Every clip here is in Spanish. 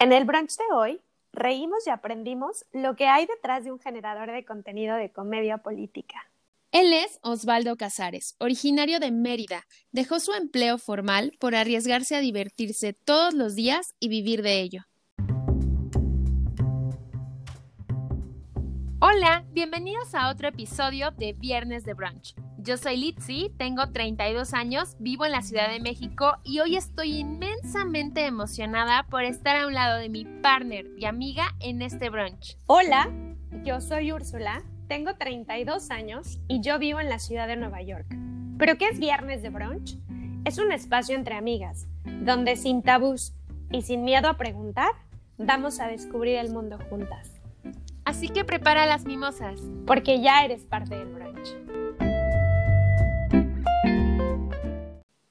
En el brunch de hoy, reímos y aprendimos lo que hay detrás de un generador de contenido de comedia política. Él es Osvaldo Casares, originario de Mérida. Dejó su empleo formal por arriesgarse a divertirse todos los días y vivir de ello. Hola, bienvenidos a otro episodio de Viernes de Brunch. Yo soy Litzy, tengo 32 años, vivo en la Ciudad de México y hoy estoy inmensamente emocionada por estar a un lado de mi partner y amiga en este brunch. Hola, yo soy Úrsula, tengo 32 años y yo vivo en la ciudad de Nueva York. ¿Pero qué es Viernes de Brunch? Es un espacio entre amigas, donde sin tabús y sin miedo a preguntar, vamos a descubrir el mundo juntas. Así que prepara las mimosas. Porque ya eres parte del brunch.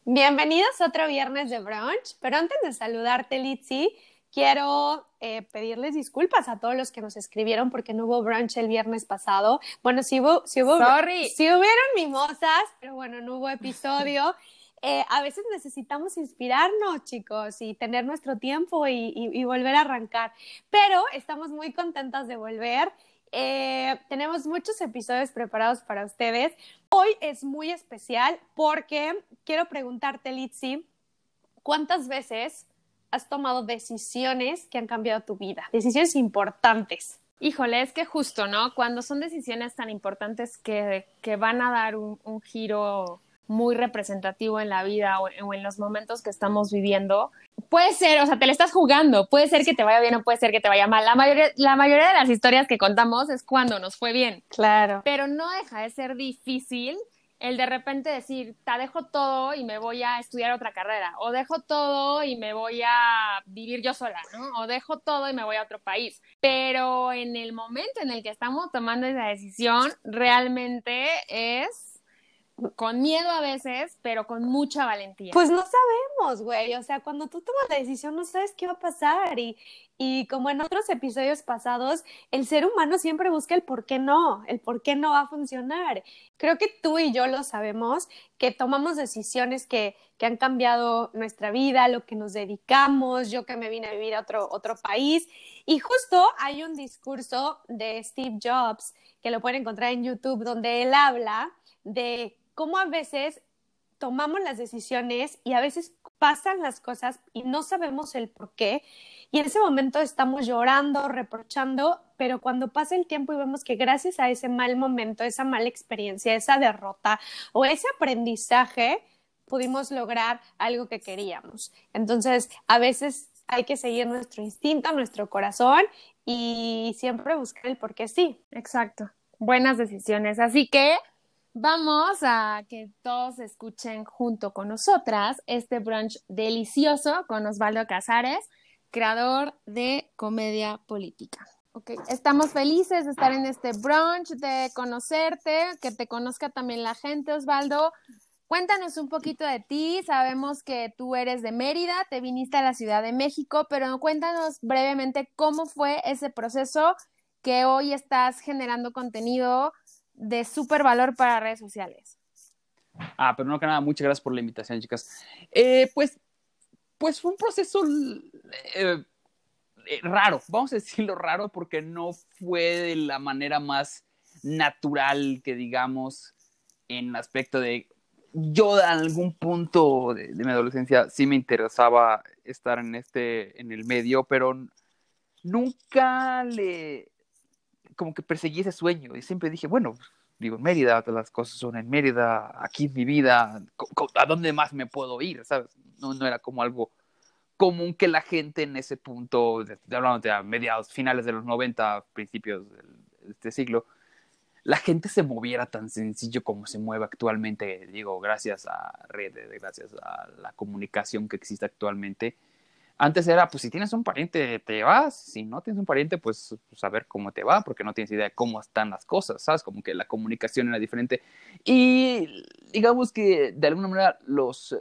Bienvenidos a otro viernes de brunch, pero antes de saludarte, Litzy, quiero eh, pedirles disculpas a todos los que nos escribieron porque no hubo brunch el viernes pasado. Bueno, sí hubo, sí hubo, Sorry. sí hubieron mimosas, pero bueno, no hubo episodio. Eh, a veces necesitamos inspirarnos, chicos, y tener nuestro tiempo y, y- y volver a arrancar. Pero estamos muy contentas de volver. Eh, tenemos muchos episodios preparados para ustedes. Hoy es muy especial porque quiero preguntarte, Litzy, ¿cuántas veces has tomado decisiones que han cambiado tu vida? Decisiones importantes. Híjole, es que justo, ¿no? Cuando son decisiones tan importantes que, que van a dar un giro muy representativo en la vida o, en los momentos que estamos viviendo, puede ser, o sea, te le estás jugando, puede ser que te vaya bien o puede ser que te vaya mal. La mayoría, la mayoría de las historias que contamos es cuando nos fue bien, Claro. pero no deja de ser difícil el de repente decir, te dejo todo y me voy a estudiar otra carrera, o dejo todo y me voy a vivir yo sola, ¿no? O dejo todo y me voy a otro país. Pero en el momento en el que estamos tomando esa decisión, realmente es con miedo a veces, pero con mucha valentía. Pues no sabemos, güey. O sea, cuando tú tomas la decisión no sabes qué va a pasar. Y, y como en otros episodios pasados, el ser humano siempre busca el por qué no, el por qué no va a funcionar. Creo que tú y yo lo sabemos, que tomamos decisiones que, que han cambiado nuestra vida, lo que nos dedicamos, yo que me vine a vivir a otro, otro país. Y justo hay un discurso de Steve Jobs, que lo pueden encontrar en YouTube, donde él habla de cómo a veces tomamos las decisiones y a veces pasan las cosas y no sabemos el por qué. Y en ese momento estamos llorando, reprochando, pero cuando pasa el tiempo y vemos que gracias a ese mal momento, esa mala experiencia, esa derrota o ese aprendizaje, pudimos lograr algo que queríamos. Entonces, a veces hay que seguir nuestro instinto, nuestro corazón y siempre buscar el por qué sí. Exacto. Buenas decisiones. Así que vamos a que todos escuchen junto con nosotras este brunch delicioso con Osvaldo Casares, creador de comedia política. Ok, estamos felices de estar en este brunch, de conocerte, que te conozca también la gente, Osvaldo. Cuéntanos un poquito de ti. Sabemos que tú eres de Mérida, te viniste a la Ciudad de México, pero cuéntanos brevemente cómo fue ese proceso que hoy estás generando contenido de súper valor para redes sociales. Ah, pero no que nada, muchas gracias por la invitación, chicas. Eh, pues, pues fue un proceso eh, eh, raro, vamos a decirlo raro, porque no fue de la manera más natural que digamos en aspecto de yo en algún punto de, de mi adolescencia sí me interesaba estar en este, en el medio, pero nunca le, como que perseguí ese sueño y siempre dije, bueno, vivo en Mérida, todas las cosas son en Mérida, aquí es mi vida, ¿a dónde más me puedo ir? ¿Sabes? No, no era como algo común que la gente en ese punto, de, hablando de a mediados, finales de los 90, principios de este siglo, la gente se moviera tan sencillo como se mueve actualmente, digo, gracias a redes, gracias a la comunicación que existe actualmente. Antes era, pues si tienes un pariente, te vas, si no tienes un pariente, pues, pues a ver cómo te va, porque no tienes idea de cómo están las cosas, ¿sabes? Como que la comunicación era diferente. Y digamos que de alguna manera los,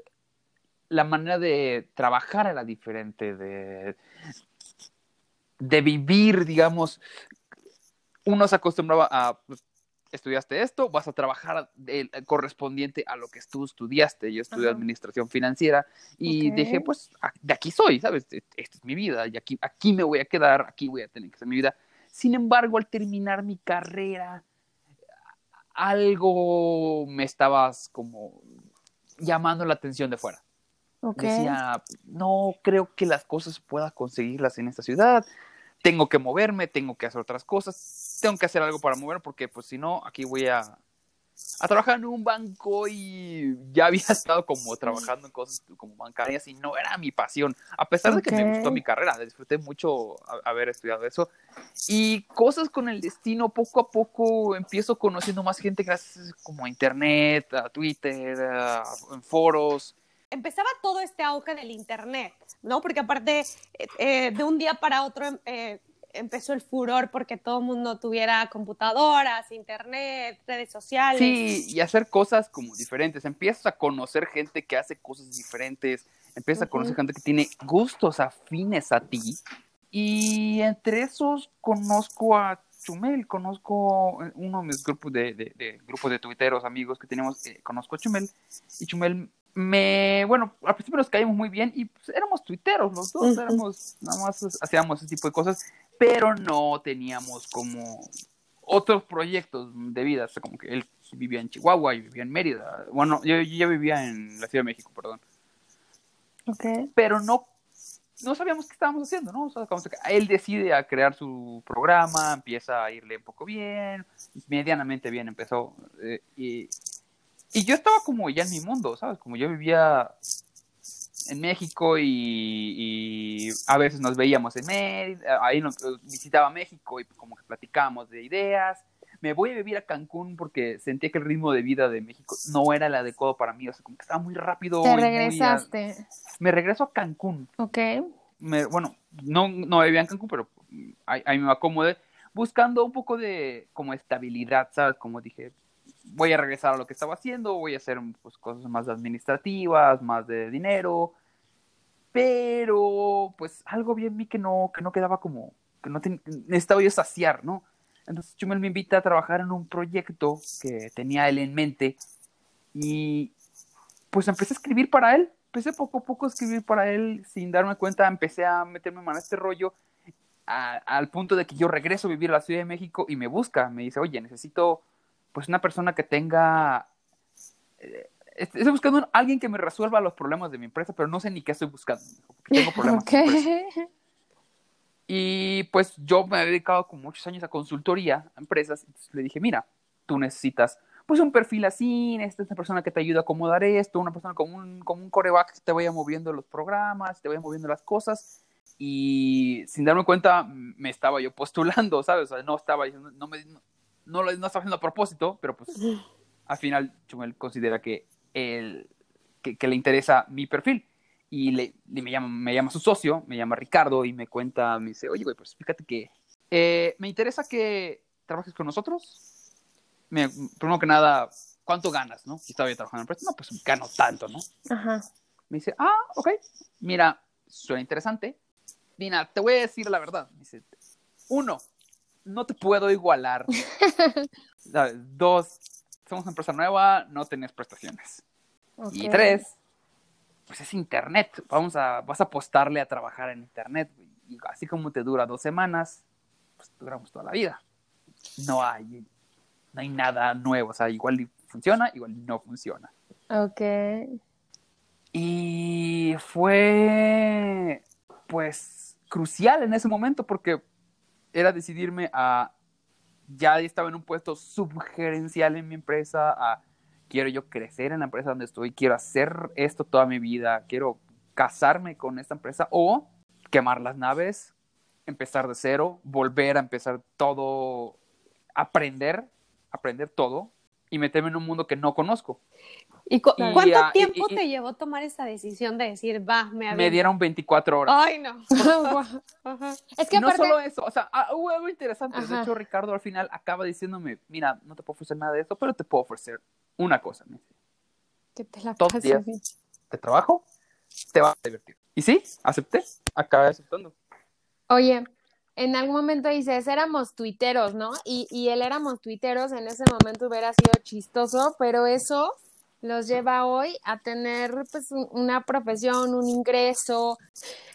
la manera de trabajar era diferente, de, de vivir, digamos, uno se acostumbraba a pues, estudiaste esto, vas a trabajar de, correspondiente a lo que tú estudiaste. Yo estudié administración financiera y dije, pues, de aquí soy, ¿sabes? E, esta es mi vida y aquí, aquí me voy a quedar, aquí voy a tener que hacer mi vida. Sin embargo, al terminar mi carrera, algo me estabas como llamando la atención de fuera. Decía, no creo que las cosas pueda conseguirlas en esta ciudad. Tengo que moverme, tengo que hacer otras cosas, tengo que hacer algo para mover porque pues si no, aquí voy a, a trabajar en un banco y ya había estado como trabajando en cosas como bancarias y no era mi pasión, a pesar de que me gustó mi carrera, disfruté mucho haber estudiado eso. Y cosas con el destino, poco a poco empiezo conociendo más gente gracias como a internet, a Twitter, en foros. Empezaba todo este auge del Internet, ¿no? Porque aparte, eh, eh, de un día para otro eh, empezó el furor porque todo el mundo tuviera computadoras, Internet, redes sociales. Sí, y hacer cosas como diferentes. Empiezas a conocer gente que hace cosas diferentes, empiezas a conocer gente que tiene gustos afines a ti. Y entre esos conozco a Chumel, conozco uno de mis grupos de, de, grupos de tuiteros, amigos que tenemos, conozco a Chumel, y Chumel me, bueno, al principio nos caímos muy bien y pues, éramos tuiteros los dos, éramos, nada más hacíamos ese tipo de cosas, pero no teníamos como otros proyectos de vida, o sea, como que él vivía en Chihuahua y vivía en Mérida, bueno, yo, ya vivía en la Ciudad de México, perdón. Okay. Pero no, no sabíamos qué estábamos haciendo, ¿no? O sea, como que él decide a crear su programa, empieza a irle un poco bien, medianamente bien empezó, eh, y y yo estaba como ya en mi mundo, ¿sabes? Como yo vivía en México y, a veces nos veíamos en Mérida, ahí nos visitaba México y como que platicábamos de ideas. Me voy a vivir a Cancún porque sentía que el ritmo de vida de México no era el adecuado para mí, o sea, como que estaba muy rápido. Te regresaste. Me regreso a Cancún. Ok. bueno, no, no vivía en Cancún, pero ahí, ahí me acomodé buscando un poco de como estabilidad, ¿sabes? Como dije, voy a regresar a lo que estaba haciendo, voy a hacer pues, cosas más administrativas, más de dinero, pero pues algo bien mí que no, que no quedaba como, que no necesitaba yo saciar, ¿no? Entonces Chumel me invita a trabajar en un proyecto que tenía él en mente y pues empecé a escribir para él, empecé poco a poco a escribir para él sin darme cuenta, empecé a meterme en este rollo al punto de que yo regreso a vivir a la Ciudad de México y me busca, me dice, oye, necesito pues una persona que tenga... Eh, estoy buscando a alguien que me resuelva los problemas de mi empresa, pero no sé ni qué estoy buscando. Tengo problemas. Y pues yo me he dedicado con muchos años a consultoría a empresas. Entonces le dije, mira, tú necesitas pues un perfil así, necesitas una persona que te ayude a acomodar esto, una persona con un, con un coreback que te vaya moviendo los programas, te vaya moviendo las cosas. Y sin darme cuenta, me estaba yo postulando, ¿sabes? O sea, no estaba no me, no lo no está haciendo a propósito, pero pues al final Chumel considera que, el, que, le interesa mi perfil. Y le, me, llama, me llama su socio, me llama Ricardo y me cuenta, me dice, oye, güey, pues fíjate que eh, me interesa que trabajes con nosotros. Me, primero que nada, ¿cuánto ganas, no? Y estaba yo trabajando en empresa, no, pues gano tanto, ¿no? Ajá. Me dice, ah, ok, mira, suena interesante. Dina, te voy a decir la verdad. Me dice, uno, no te puedo igualar. Dos, somos una empresa nueva, no tenés prestaciones. Y tres, pues es internet. Vamos a, vas a apostarle a trabajar en internet. Y así como te dura dos semanas, pues duramos toda la vida. No hay, no hay nada nuevo. O sea, igual funciona, igual no funciona. Ok. Y fue, pues, crucial en ese momento porque era decidirme a, ya estaba en un puesto subgerencial en mi empresa, a quiero yo crecer en la empresa donde estoy, quiero hacer esto toda mi vida, quiero casarme con esta empresa o quemar las naves, empezar de cero, volver a empezar todo, aprender, aprender todo y meterme en un mundo que no conozco. ¿Y, cuánto tiempo te llevó tomar esa decisión de decir, va, me Me dieron 24 horas. Ay, no. es que no solo eso, o sea, ah, hubo algo interesante. De hecho, Ricardo al final acaba diciéndome, mira, no te puedo ofrecer nada de esto, pero te puedo ofrecer una cosa. Me dice, que te la Todos días de trabajo te va a divertir. Y sí, acepté, acabé aceptando. Oye, en algún momento dices, éramos tuiteros, ¿no? Y, y el éramos tuiteros en ese momento hubiera sido chistoso, pero eso los lleva hoy a tener pues un- una profesión, un ingreso.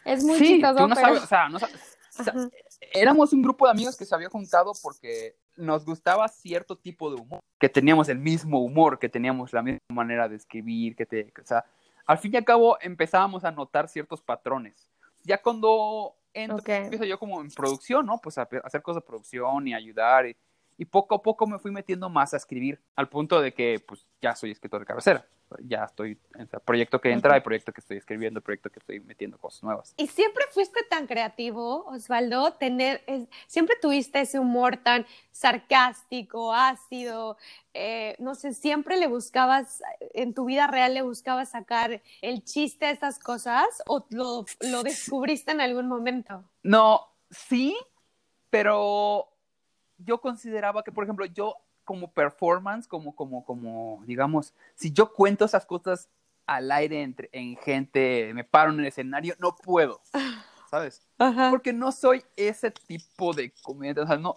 Es muy Sí, chistoso, tú no pero... sabes, o sea, no sabes- o sea, Ajá. éramos un grupo de amigos que se había juntado porque nos gustaba cierto tipo de humor, que teníamos el mismo humor, que teníamos la misma manera de escribir, que te, o sea, al fin y al cabo empezábamos a notar ciertos patrones. Ya cuando Ok. empiezo yo como en producción, ¿no? Pues a, a hacer cosas de producción y ayudar y, y poco a poco me fui metiendo más a escribir, al punto de que pues ya soy escritor de cabecera. Ya estoy, o sea, proyecto que entra, Ok. y proyecto que estoy escribiendo, proyecto que estoy metiendo cosas nuevas. Y siempre fuiste tan creativo, Osvaldo, tener, es- siempre tuviste ese humor tan sarcástico, ácido, eh, no sé, siempre le buscabas, en tu vida real le buscabas sacar el chiste a estas cosas o lo, lo descubriste en algún momento. No, sí, pero yo consideraba que, por ejemplo, yo como performance, como, como, como, digamos, si yo cuento esas cosas al aire entre, en gente, me paro en el escenario, no puedo, ¿sabes? Ajá. Porque no soy ese tipo de comediante, o sea, no,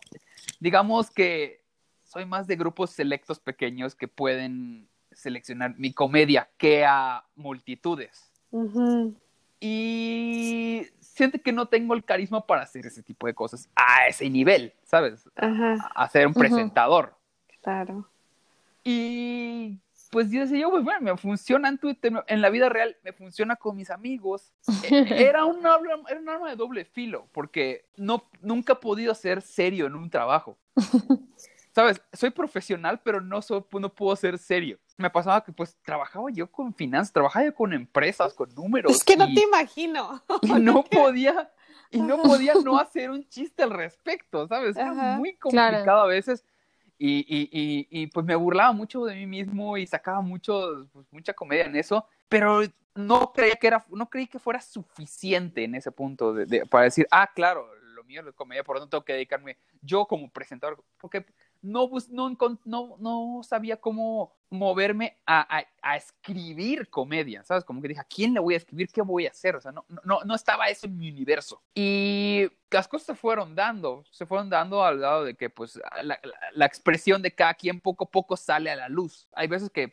digamos que soy más de grupos selectos pequeños que pueden seleccionar mi comedia que a multitudes y siento que no tengo el carisma para hacer ese tipo de cosas a ese nivel, ¿sabes? Ajá, A ser un presentador. Claro. Y pues yo decía, yo, pues bueno, me funciona en Twitter, en la vida real me funciona con mis amigos. Era un, arma- era un arma de doble filo, porque no, nunca he podido ser serio en un trabajo. ¿Sabes? Soy profesional, pero no, soy, no puedo ser serio. Me pasaba que pues trabajaba yo con finanzas, trabajaba yo con empresas, con números. Es que no y- te imagino. y no podía y no podía no hacer un chiste al respecto, ¿sabes? Era Ajá. muy complicado Claro. a veces y, y, y, y, pues me burlaba mucho de mí mismo y sacaba mucho pues, mucha comedia en eso, pero no creía que era no creí que fuera suficiente en ese punto de, de- para decir, ah, claro, lo mío es la comedia, por lo tanto tengo que dedicarme yo como presentador, porque no, no, no, sabía cómo moverme a, a- a escribir comedia, ¿sabes? Como que dije, ¿a quién le voy a escribir? ¿Qué voy a hacer? O sea, no, no, no estaba eso en mi universo. Y las cosas se fueron dando, se fueron dando al lado de que, pues, la, la- expresión de cada quien poco a poco sale a la luz. Hay veces que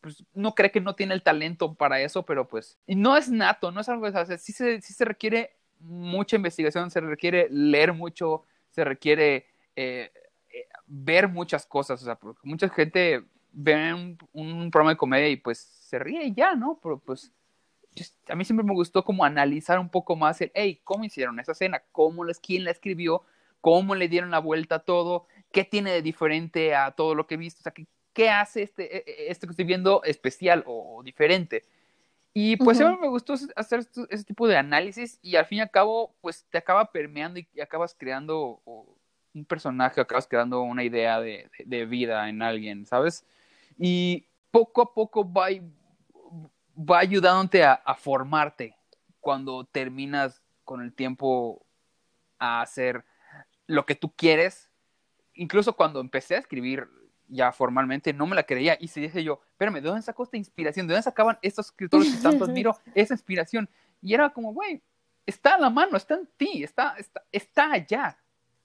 pues no cree que no tiene el talento para eso, pero pues y no es nato, no es algo, o sea, sí se, sí se requiere mucha investigación, se requiere leer mucho, se requiere eh, ver muchas cosas, o sea, porque mucha gente ve un, un programa de comedia y pues se ríe y ya, ¿no? Pero pues a mí siempre me gustó como analizar un poco más el, hey, ¿cómo hicieron esa escena? ¿Cómo les, quién la escribió? ¿Cómo le dieron la vuelta a todo? ¿Qué tiene de diferente a todo lo que he visto? O sea, ¿qué, qué hace este, e- e- esto que estoy viendo especial o, o diferente? Y pues Ujú. siempre me gustó hacer ese tipo de análisis y al fin y al cabo, pues te acaba permeando y acabas creando o, un personaje, acabas creando una idea de, de- de vida en alguien, ¿sabes? Y poco a poco va, va ayudándote a, a formarte cuando terminas con el tiempo a hacer lo que tú quieres. Incluso cuando empecé a escribir ya formalmente, no me la creía. Y se dije yo, espérame, ¿de dónde sacó esta inspiración? ¿De dónde sacaban estos escritores que tanto admiro esa inspiración? Y era como, güey, está a la mano, está en ti, está, está, está allá.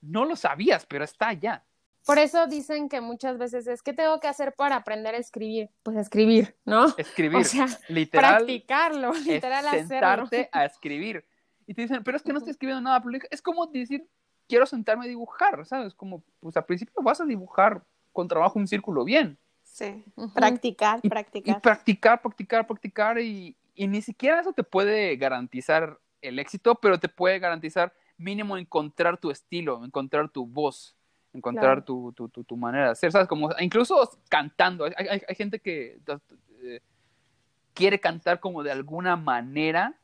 No lo sabías, pero está allá. Por eso dicen que muchas veces es que tengo que hacer para aprender a escribir. Pues escribir, ¿no? Escribir, O sea, literal, practicarlo, es literal hacerlo. sentarte a escribir. Y te dicen, pero es que no estoy escribiendo nada. Es como decir, quiero sentarme a dibujar, ¿sabes? Como, pues al principio vas a dibujar con trabajo un círculo bien. Sí, Ujú. practicar, Y, y practicar. practicar, practicar, practicar. Y, y ni siquiera eso te puede garantizar el éxito, pero te puede garantizar mínimo encontrar tu estilo, encontrar tu voz, encontrar Claro. tu, tu, tu, tu manera de hacer, ¿sabes? Como, incluso cantando. Hay, hay, hay gente que eh, quiere cantar como de alguna manera,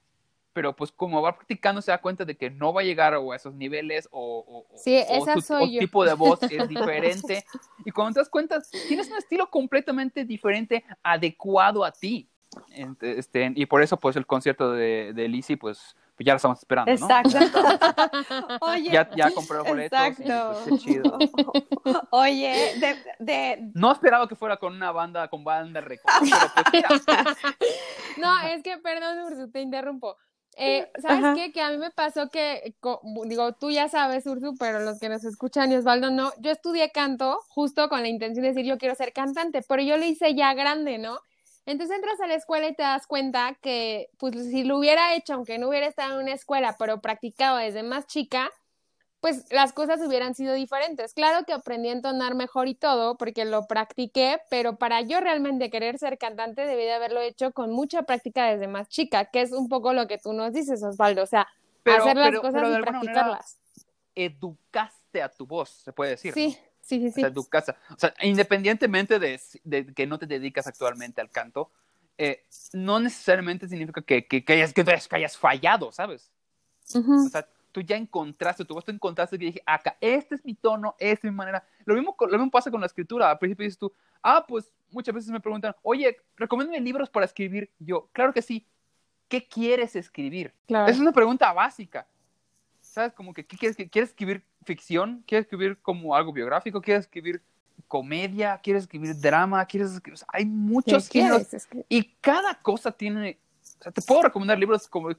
pero pues como va practicando se da cuenta de que no va a llegar o a esos niveles o, o- Sí, o tu tipo de voz es diferente. y cuando te das cuenta, tienes un estilo completamente diferente, adecuado a ti. Este, y por eso pues el concierto de, de Lizzy pues, pues ya lo estamos esperando, ¿no? Exacto. Oye, Ya, ya compré los boletos. y, Exacto. pues, qué chido. Oye, de, de, No esperaba que fuera con una banda, con banda pero pues No, es que, perdón, Ursu, te interrumpo. Eh, ¿Sabes qué? Que a mí me pasó que, digo, tú ya sabes, Ursu, pero los que nos escuchan y Osvaldo no, yo estudié canto justo con la intención de decir yo quiero ser cantante, pero yo lo hice ya grande, ¿no? Entonces entras a la escuela y te das cuenta que, pues si lo hubiera hecho, aunque no hubiera estado en una escuela, pero practicado desde más chica, pues las cosas hubieran sido diferentes. Claro que aprendí a entonar mejor y todo porque lo practiqué, pero para yo realmente querer ser cantante debí de haberlo hecho con mucha práctica desde más chica, que es un poco lo que tú nos dices, Osvaldo, o sea, hacer las cosas y practicarlas. educaste a tu voz, se puede decir. Sí. Sí, sí, sí. O sea, tu casa. O sea, independientemente de, de, que no te dedicas actualmente al canto, eh, no necesariamente significa que, que, que, hayas, que, hayas, fallado, ¿sabes? O sea, tú ya encontraste tu voz, tú encontraste que dije, acá, este es mi tono, esta es mi manera. Lo mismo, lo mismo pasa con la escritura. Al principio dices tú, ah, pues muchas veces me preguntan, oye, recomiéndame libros para escribir. Yo, claro que sí. ¿Qué quieres escribir? Claro. Es una pregunta básica. ¿Sabes? Como que, ¿qué quieres, ¿quieres escribir ficción? ¿Quieres escribir como algo biográfico? ¿Quieres escribir comedia? ¿Quieres escribir drama? ¿Quieres escribir? hay muchos géneros. Y cada cosa tiene... O sea, te puedo recomendar libros como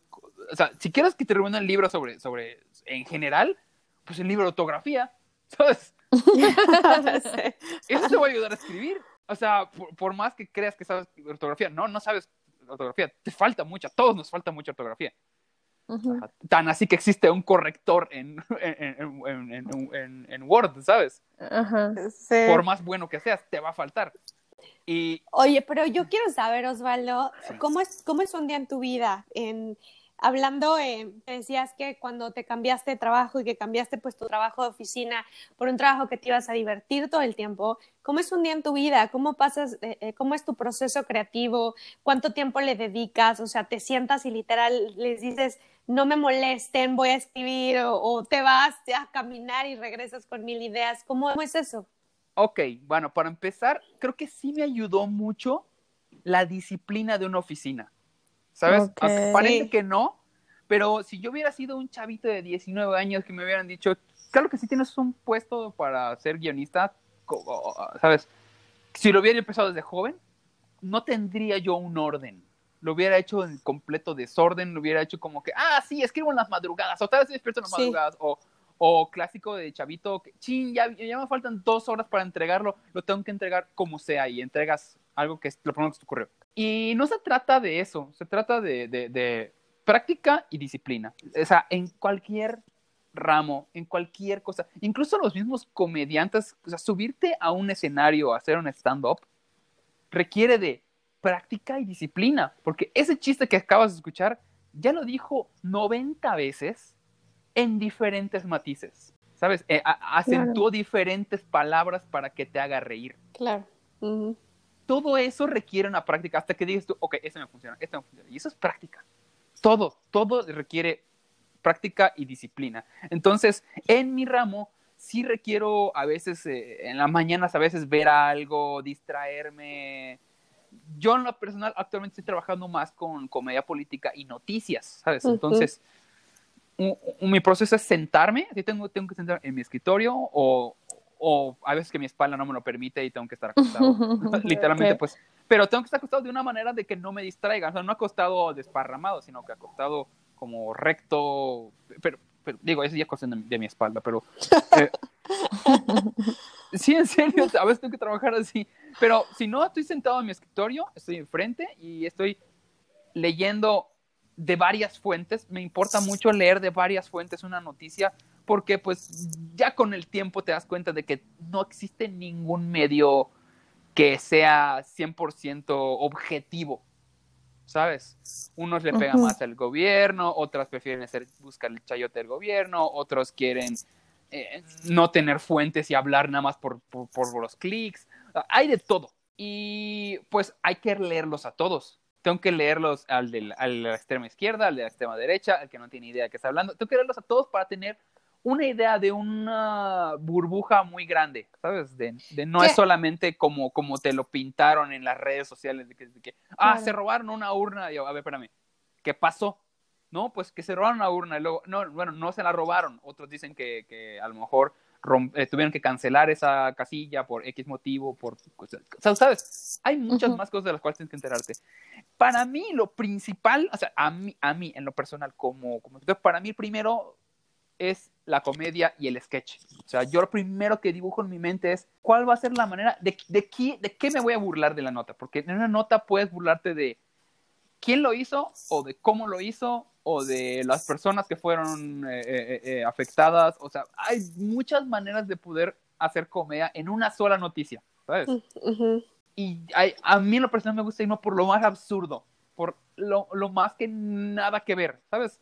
o sea, si quieres que te recomiende un libro sobre, sobre, en general, pues el libro de ortografía, ¿sabes? Eso te va a ayudar a escribir. O sea, por, más que creas que sabes ortografía, no, no sabes ortografía, te falta mucha, a todos nos falta mucha ortografía. Tan así que existe un corrector en, en, en, Word, ¿sabes? Por más bueno que seas, te va a faltar. Y... Oye, pero yo quiero saber, Osvaldo, ¿cómo, es, ¿cómo es un día en tu vida? En, hablando, eh, decías que cuando te cambiaste de trabajo y que cambiaste pues tu trabajo de oficina por un trabajo que te ibas a divertir todo el tiempo, ¿cómo es un día en tu vida? ¿Cómo pasas, eh, cómo es tu proceso creativo? ¿Cuánto tiempo le dedicas? O sea, te sientas y literal les dices, no me molesten, voy a escribir o, te vas a caminar y regresas con mil ideas. ¿Cómo es eso? Ok, bueno, para empezar, creo que sí me ayudó mucho la disciplina de una oficina. ¿sabes? parece que no, pero si yo hubiera sido un chavito de 19 años que me hubieran dicho, claro que sí tienes un puesto para ser guionista, ¿sabes? Si lo hubiera empezado desde joven, no tendría yo un orden. Lo hubiera hecho en completo desorden, lo hubiera hecho como que, ah, sí, escribo en las madrugadas, o tal vez despierto en las madrugadas, o, o clásico de chavito, que, ching, ya, ya, me faltan dos horas para entregarlo, lo tengo que entregar como sea, y entregas algo que es lo primero que se te ocurrió. Y no se trata de eso, se trata de, de, práctica y disciplina. O sea, en cualquier ramo, en cualquier cosa, incluso los mismos comediantes, o sea, subirte a un escenario, a hacer un stand-up, requiere de práctica y disciplina, porque ese chiste que acabas de escuchar ya lo dijo 90 veces en diferentes matices, ¿sabes? Eh, acentuó diferentes palabras para que te haga reír. Claro todo eso requiere una práctica hasta que digas tú, ok, este me funciona, este me funciona. Y eso es práctica. Todo, todo requiere práctica y disciplina. Entonces, en mi ramo, sí requiero a veces, eh, en las mañanas, a veces ver algo, distraerme. Yo en lo personal actualmente estoy trabajando más con comedia política y noticias, ¿sabes? Entonces, mi proceso es sentarme, tengo, tengo que sentarme en mi escritorio o, o a veces que mi espalda no me lo permite y tengo que estar acostado. Literalmente, pues. Pero tengo que estar acostado de una manera de que no me distraiga. O sea, no acostado desparramado, sino que acostado como recto. Pero, pero digo, eso ya es cuestión de, mi espalda, pero. Eh, sí, en serio, a veces tengo que trabajar así. Pero si no, estoy sentado en mi escritorio, estoy enfrente y estoy leyendo de varias fuentes. Me importa mucho leer de varias fuentes una noticia porque pues ya con el tiempo te das cuenta de que no existe ningún medio que sea 100% objetivo, ¿sabes? Unos le pegan más al gobierno, otras prefieren hacer, buscar el chayote del gobierno, otros quieren eh, no tener fuentes y hablar nada más por, por, los clics. Hay de todo. Y pues hay que leerlos a todos. Tengo que leerlos al de la extrema izquierda, al de la extrema derecha, al que no tiene idea de qué está hablando. Tengo que leerlos a todos para tener una idea de una burbuja muy grande, ¿sabes? De, no es solamente como, como te lo pintaron en las redes sociales, de que, ah, se robaron una urna, y yo, a ver, espérame, ¿qué pasó? No, pues que se robaron una urna, y luego, no, bueno, no se la robaron, otros dicen que, que a lo mejor tuvieron que cancelar esa casilla por X motivo, por... O sea, ¿sabes? Hay muchas más cosas de las cuales tienes que enterarte. Para mí, lo principal, o sea, a mí, a mí en lo personal, como, como para mí primero es la comedia y el sketch. O sea, yo lo primero que dibujo en mi mente es cuál va a ser la manera, de, de, qué, de qué me voy a burlar de la nota. Porque en una nota puedes burlarte de quién lo hizo o de cómo lo hizo o de las personas que fueron eh, eh, eh, afectadas. O sea, hay muchas maneras de poder hacer comedia en una sola noticia, ¿sabes? Y a mí en lo personal me gusta irme por lo más absurdo, por lo, lo más que nada que ver, ¿sabes?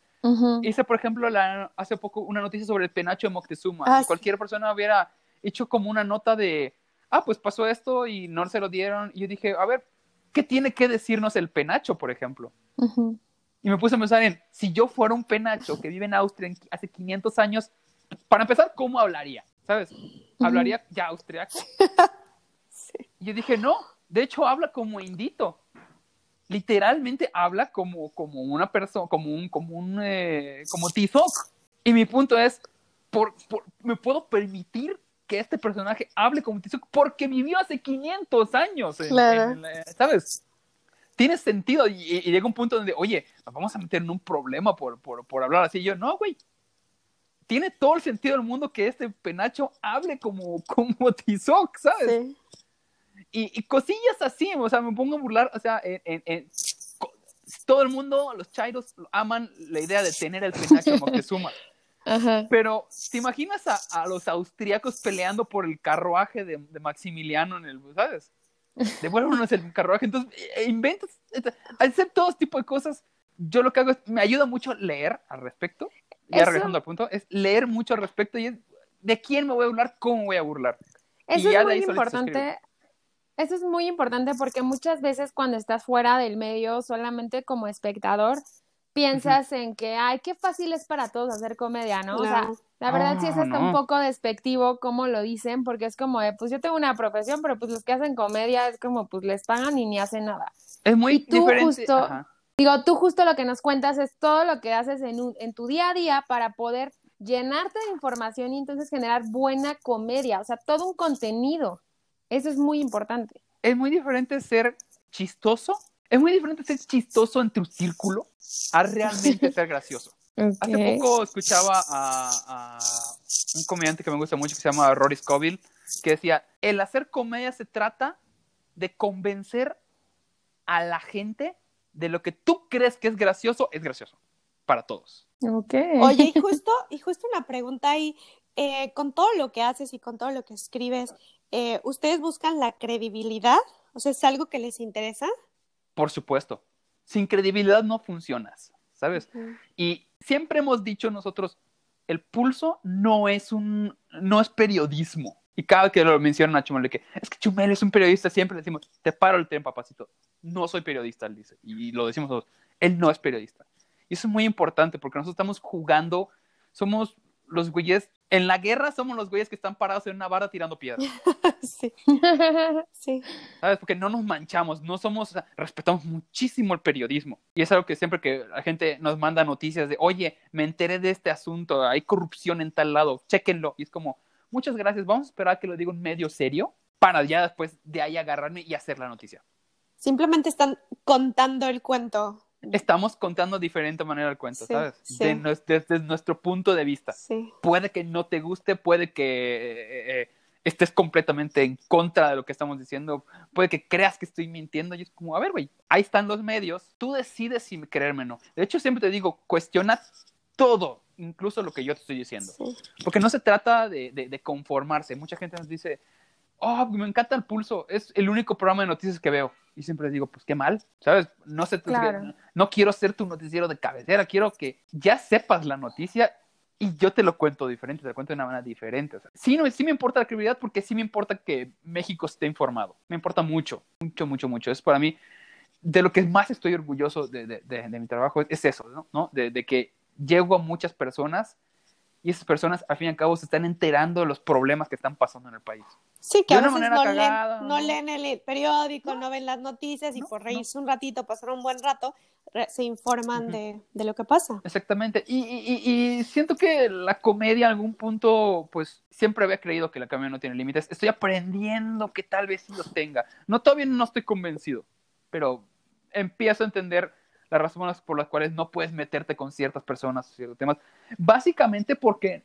Hice, por ejemplo, la, hace poco una noticia sobre el penacho de Moctezuma. Ah, cualquier persona hubiera hecho como una nota de, ah, pues pasó esto y no se lo dieron. Y yo dije, a ver, ¿qué tiene que decirnos el penacho, por ejemplo? Y me puse a pensar en, si yo fuera un penacho que vive en Austria hace 500 años, para empezar, ¿cómo hablaría? ¿Sabes? ¿Hablaría ya austriaco? Y yo dije, no, de hecho habla como indito. Literalmente habla como, como una persona, como un, como un, eh, como Tizoc. Y mi punto es, por, ¿me puedo permitir que este personaje hable como Tizoc porque vivió hace 500 años. ¿Sabes? Tiene sentido y, llega un punto donde, oye, nos vamos a meter en un problema por, por, por hablar así. Y yo, no, güey. Tiene todo el sentido del mundo que este penacho hable como, como Tizoc, ¿sabes? Sí. Y, cosillas así, o sea, me pongo a burlar, o sea, en, todo el mundo, los chairos aman la idea de tener el penacho Moctezuma. Pero, ¿te imaginas a, los austríacos peleando por el carruaje de, Maximiliano en el, ¿sabes? Devuélvanos el carruaje. Entonces, e, e inventas, hacer todo tipo de cosas. Yo lo que hago es, me ayuda mucho leer al respecto. Ya regresando al punto, es leer mucho al respecto y es, ¿de quién me voy a burlar? ¿Cómo voy a burlar? Eso es muy importante. Eso es muy importante porque muchas veces cuando estás fuera del medio, solamente como espectador, piensas en que, ay, qué fácil es para todos hacer comedia, ¿no? O sea, la verdad sí es hasta un poco despectivo como lo dicen, porque es como, pues yo tengo una profesión, pero pues los que hacen comedia es como, pues les pagan y ni hacen nada. Es muy tú Justo, digo, tú justo lo que nos cuentas es todo lo que haces en, en tu día a día para poder llenarte de información y entonces generar buena comedia, o sea, todo un contenido. Eso es muy importante. Es muy diferente ser chistoso es muy diferente ser chistoso en tu círculo a realmente ser gracioso. Hace poco escuchaba a, un comediante que me gusta mucho que se llama Rory Scovill, que decía, el hacer comedia se trata de convencer a la gente de lo que tú crees que es gracioso, es gracioso para todos. Okay. Oye, y justo, y justo una pregunta ahí, eh, con todo lo que haces y con todo lo que escribes, eh, ¿ustedes buscan la credibilidad? O sea, ¿es algo que les interesa? Por supuesto. Sin credibilidad no funcionas, ¿sabes? Y siempre hemos dicho nosotros, el pulso no es un, no es periodismo. Y cada vez que lo mencionan a Chumel, que es que Chumel es un periodista, siempre decimos, te paro el tren, papacito. No soy periodista, él dice. Y lo decimos todos, él no es periodista. Y eso es muy importante porque nosotros estamos jugando, somos los güeyes, en la guerra somos los güeyes que están parados en una barra tirando piedras. sí. sí. ¿Sabes? Porque no nos manchamos, no somos, respetamos muchísimo el periodismo. Y es algo que siempre que la gente nos manda noticias de, oye, me enteré de este asunto, hay corrupción en tal lado, chéquenlo. Y es como, muchas gracias, vamos a esperar a que lo diga un medio serio para ya después de ahí agarrarme y hacer la noticia. Simplemente están contando el cuento estamos contando de diferente manera el cuento, ¿sabes? desde nuestro punto de vista. Puede que no te guste, puede que eh, eh, estés completamente en contra de lo que estamos diciendo, puede que creas que estoy mintiendo y es como, a ver, güey, ahí están los medios, tú decides si creerme o no. De hecho, siempre te digo, cuestiona todo, incluso lo que yo te estoy diciendo. Porque no se trata de, de conformarse. Mucha gente nos dice, oh, me encanta el pulso, es el único programa de noticias que veo. Y siempre digo, pues qué mal, ¿sabes? No sé, no quiero ser tu noticiero de cabecera, quiero que ya sepas la noticia y yo te lo cuento diferente, te lo cuento de una manera diferente. sí, no, sí me importa la credibilidad porque sí me importa que México esté informado. Me importa mucho, mucho, mucho, mucho. Es para mí, de lo que más estoy orgulloso de, de, de, mi trabajo, es eso, ¿no? De, de que llego a muchas personas y esas personas, al fin y al cabo, se están enterando de los problemas que están pasando en el país. Sí, que De a veces no, cagada, leen, no ¿no? leen el periódico, no, ven las noticias y No, por no. reírse un ratito, pasar un buen rato, se informan Ujú. de, de lo que pasa. Exactamente. Y, y- y- siento que la comedia, en algún punto, pues siempre había creído que la comedia no tiene límites. Estoy aprendiendo que tal vez sí los tenga. No, todavía no estoy convencido, pero empiezo a entender las razones por las cuales no puedes meterte con ciertas personas o ciertos temas. Básicamente porque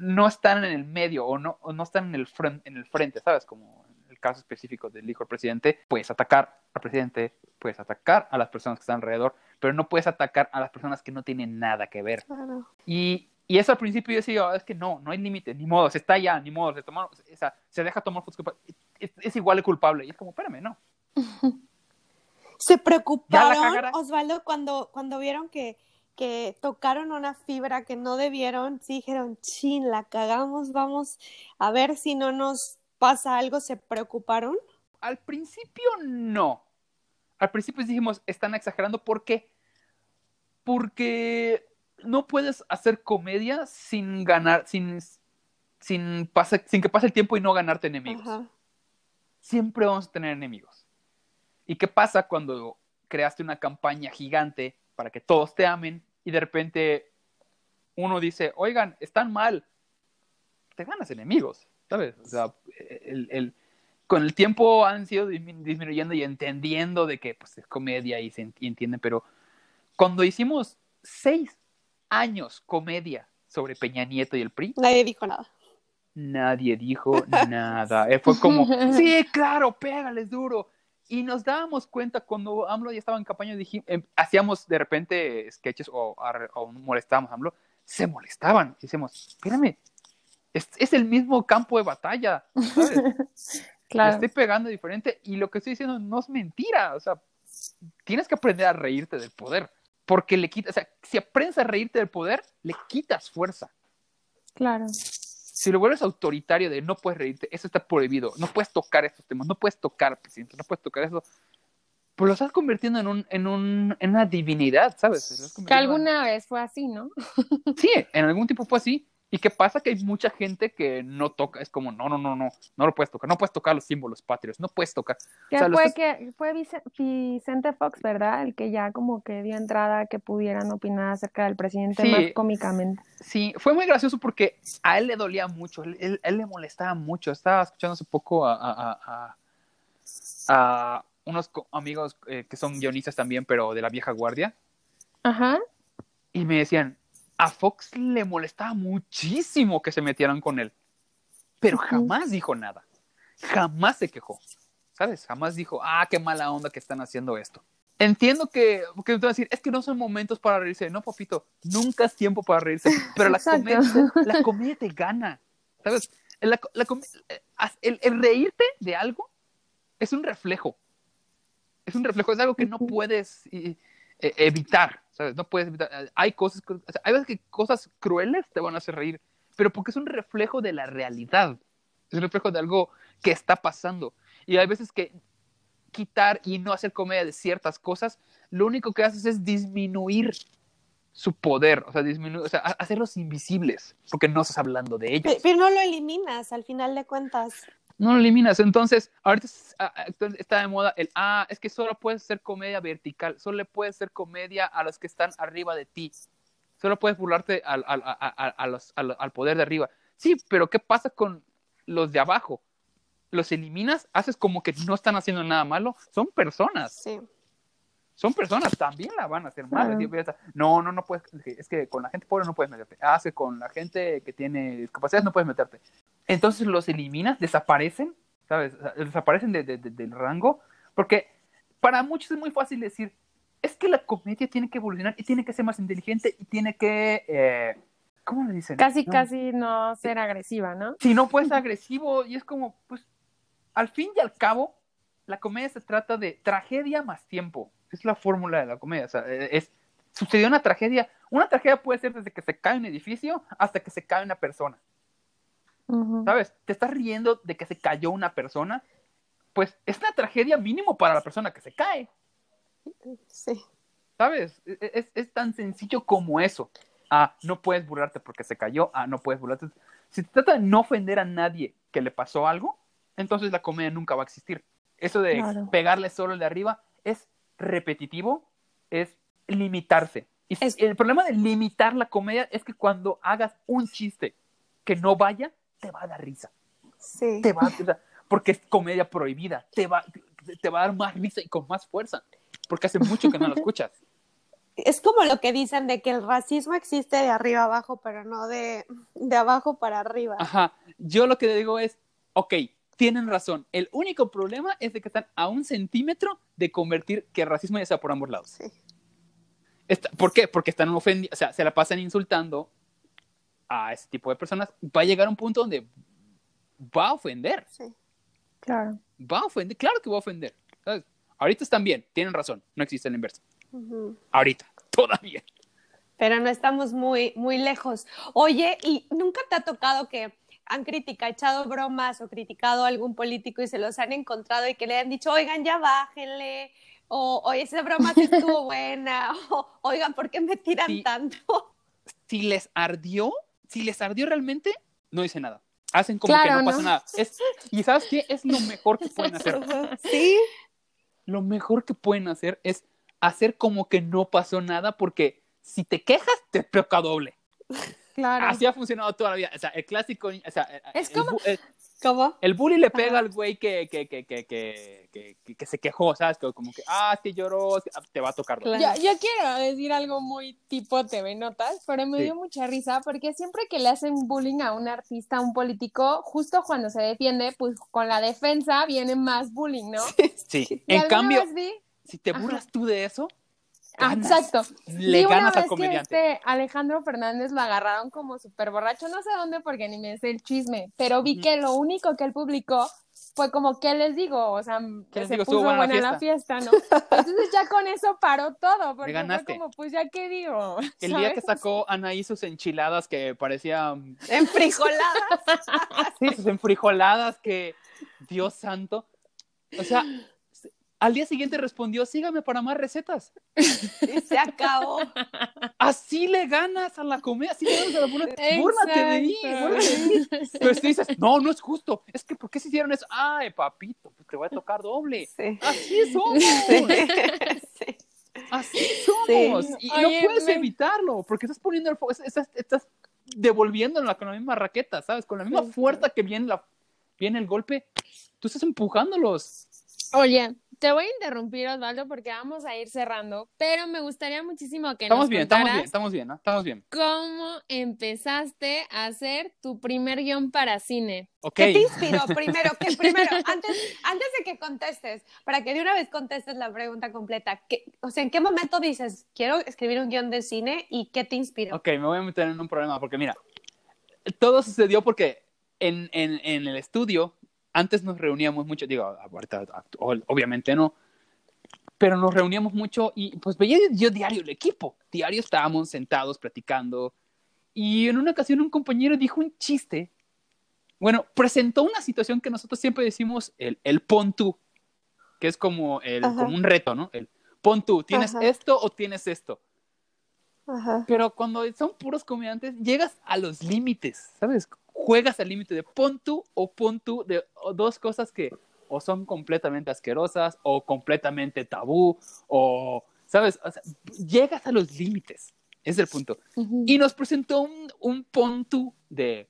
no están en el medio o no, o no están en el, fren- en el frente, ¿sabes? Como en el caso específico del hijo del presidente, puedes atacar al presidente, puedes atacar a las personas que están alrededor, pero no puedes atacar a las personas que no tienen nada que ver. Claro. Y, y eso al principio yo decía, "Ah, es que no, no hay límite, ni modo, se está ya, ni modo, se, toma, o sea, se deja tomar fotos, es, es igual de culpable. Y es como, espérame, no. Se preocuparon. Osvaldo, cuando, cuando vieron que, que tocaron una fibra que no debieron, sí dijeron, chin, la cagamos, vamos a ver si no nos pasa algo, se preocuparon. Al principio no. Al principio dijimos, están exagerando, ¿por qué? Porque no puedes hacer comedia sin ganar, sin, sin, pase- sin que pase el tiempo y no ganarte enemigos. Ajá. siempre vamos a tener enemigos. ¿Y qué pasa cuando creaste una campaña gigante para que todos te amen y de repente uno dice, oigan, están mal? Te ganas enemigos, ¿sabes? O sea, el, el- con el tiempo han sido dismi- disminuyendo y entendiendo de que pues, es comedia y se ent- y entienden, pero cuando hicimos seis años comedia sobre Peña Nieto y el PRI, Nadie dijo nada. Nadie dijo nada. Él fue como, sí, claro, pégales duro. Y nos dábamos cuenta cuando AMLO ya estaba en campaña, em, hacíamos de repente sketches o, o molestábamos a AMLO, se molestaban. Y decíamos, espérame, es, es el mismo campo de batalla, Claro. estoy pegando diferente y lo que estoy diciendo no es mentira. O sea, tienes que aprender a reírte del poder. Porque le quitas, o sea, si aprendes a reírte del poder, le quitas fuerza Claro. Si lo vuelves autoritario de no puedes reírte, eso está prohibido, no puedes tocar estos temas, no puedes tocar presidente, no puedes tocar eso, pues lo estás convirtiendo en un, en un, en una divinidad, ¿sabes? Que convirtiendo en- alguna vez fue así, ¿no? Sí, en algún tiempo fue así. ¿Y qué pasa? Que hay mucha gente que no toca, es como, no, no, no, no, no lo puedes tocar, no puedes tocar los símbolos patrios, no puedes tocar. Sea, lo fue que fue Vice- Vicente Fox, ¿verdad? El que ya como que dio entrada a que pudieran opinar acerca del presidente Sí. más cómicamente. Sí, fue muy gracioso porque a él le dolía mucho, él, él- le molestaba mucho. Estaba escuchando hace poco a, a- a- unos amigos eh, que son guionistas también, pero de la vieja guardia, Ajá. y me decían, a Fox le molestaba muchísimo que se metieran con él, pero jamás dijo nada, jamás se quejó, ¿sabes? Jamás dijo, ah, qué mala onda que están haciendo esto. Entiendo que, que te a decir, es que no son momentos para reírse. No, papito, nunca es tiempo para reírse. Pero la comedia, la comedia te gana, ¿sabes? La, la com- el, el reírte de algo es un reflejo. Es un reflejo, es algo que no puedes eh, eh, evitar, ¿sabes? No puedes evitar. Hay cosas, o sea, hay veces que cosas crueles te van a hacer reír, pero porque es un reflejo de la realidad. Es un reflejo de algo que está pasando. Y hay veces que quitar y no hacer comedia de ciertas cosas, lo único que haces es disminuir su poder, o sea, disminuir, o sea, ha- hacerlos invisibles, porque no estás hablando de ellos. Pe- Pero no lo eliminas al final de cuentas. No lo eliminas. Entonces, ahorita está de moda el, ah, es que solo puedes hacer comedia vertical, solo le puedes hacer comedia a los que están arriba de ti, solo puedes burlarte al, al, a- a- los- al- al poder de arriba. Sí, pero ¿qué pasa con los de abajo? Los eliminas, haces como que no están haciendo nada malo, son personas, Sí. son personas, también la van a hacer mal. Claro. No, no, no puedes, es que con la gente pobre no puedes meterte, ah, es que con la gente que tiene discapacidades no puedes meterte. Entonces los eliminas, desaparecen, ¿sabes? Desaparecen de- de- de- del rango, porque para muchos es muy fácil decir, es que la comedia tiene que evolucionar y tiene que ser más inteligente y tiene que, eh, ¿cómo le dicen? Casi, No, casi no ser agresiva, ¿no? Si no puedes ser agresivo y es como, pues, al fin y al cabo, la comedia se trata de tragedia más tiempo. Es la fórmula de la comedia. O sea, eh, es, sucedió una tragedia. Una tragedia puede ser desde que se cae un edificio hasta que se cae una persona. ¿Sabes? Te estás riendo de que se cayó una persona. Pues es una tragedia mínimo para la persona que se cae. Sí. ¿Sabes? E- e- Es, es tan sencillo como eso. a no puedes burlarte porque se cayó, a no puedes burlarte. Si te trata de no ofender a nadie que le pasó algo, entonces la comedia nunca va a existir. Eso de Claro. pegarle solo el de arriba es repetitivo, es limitarse. Y Es- el problema de limitar la comedia es que cuando hagas un chiste que no vaya, te va a dar risa. Sí. Te va, o sea, porque es comedia prohibida. Te va, te, va a dar más risa y con más fuerza. Porque hace mucho que no lo escuchas. Es como lo que dicen de que el racismo existe de arriba abajo, pero no de, de abajo para arriba. Ajá. Yo lo que digo es, ok, tienen razón. El único problema es de que están a un centímetro de convertir que el racismo ya sea por ambos lados. Sí. Está- ¿Por qué? Porque están ofendiendo, o sea, se la pasan insultando a ese tipo de personas. Va a llegar un punto donde va a ofender. Sí. Claro. Va a ofender. Claro que va a ofender. ¿sabes? Ahorita están bien, tienen razón. No existe el inverso. Ahorita, todavía. Pero no estamos muy, muy lejos. Oye, ¿y nunca te ha tocado que han criticado, echado bromas o criticado a algún político y se los han encontrado y que le han dicho, oigan, ya bájenle, o oye, esa broma sí estuvo buena, o oigan, ¿por qué me tiran tanto? Si les ardió, si les ardió realmente, no dice nada. Hacen como que Claro, no pasa ¿no? nada. Es, y ¿sabes qué? Es lo mejor que pueden hacer. Sí. Lo mejor que pueden hacer es hacer como que no pasó nada porque si te quejas, te toca doble. Claro. Así ha funcionado toda la vida. O sea, el clásico, o sea, Es el, como- el- ¿Cómo? el bully le pega al güey que, que, que, que, que, que- que- que se quejó, ¿sabes? Que Como que, ah, que lloró, ah, te va a tocar. Claro. Yo, yo quiero decir algo muy tipo TV Notas, pero me Sí. dio mucha risa porque siempre que le hacen bullying a un artista, a un político, justo cuando se defiende, pues con la defensa viene más bullying, ¿no? Sí. Y En cambio, vi- si te Ajá. burlas tú de eso, Ah, ganas. exacto. le una ganas al vez comediante. que este Alejandro Fernández lo agarraron como súper borracho, no sé dónde porque ni me sé el chisme, pero vi que lo único que él publicó fue como, ¿qué les digo? O sea, ¿Qué les se digo? puso Estuvo buena la fiesta, ¿no? Entonces ya con eso paró todo, porque fue como, pues ya qué digo. El día que sacó Anaí sus enchiladas que parecían En frijoladas. sí, sus enfrijoladas que Dios santo. O sea, al día siguiente respondió, sígame para más recetas. y se acabó. Así le ganas a la comedia, así le ganas a la burla. Búrlate de mí, búrlate de mí. Pero si dices, no, no es justo. Es que, ¿por qué se hicieron eso? Ay, papito, pues te voy a tocar doble. Sí. Así somos. Sí. Así somos. Sí. Y Oye, no puedes me- evitarlo, porque estás poniendo el foco, estás, estás devolviéndola con la misma raqueta, ¿sabes? Con la misma Sí. fuerza que viene, la, viene el golpe, tú estás empujándolos. Oye, te voy a interrumpir, Osvaldo, porque vamos a ir cerrando, pero me gustaría muchísimo que Estamos nos bien, estamos bien, contaras estamos bien, ¿no? Estamos bien. cómo empezaste a hacer tu primer guion para cine. Ok. ¿Qué te inspiró primero? Que primero, antes, antes de que contestes, para que de una vez contestes la pregunta completa, ¿qué- o sea, ¿en qué momento dices, quiero escribir un guion de cine y qué te inspiró? Ok, me voy a meter en un problema, porque mira, todo sucedió porque en, en, en el estudio, antes nos reuníamos mucho, digo, ahorita obviamente no, pero nos reuníamos mucho y pues veía yo diario el equipo, diario estábamos sentados platicando y en una ocasión un compañero dijo un chiste, bueno, presentó una situación que nosotros siempre decimos el, el pon tú, que es como, el, Ajá. como un reto, ¿no? El pon tú, ¿tienes Ajá. esto o tienes esto? Ajá. Pero cuando son puros comediantes, llegas a los límites, ¿sabes? Juegas al límite de pon tú o pon tú de dos cosas que o son completamente asquerosas o completamente tabú o, ¿sabes? O sea, llegas a los límites, es el punto. Y nos presentó un, un pon tú de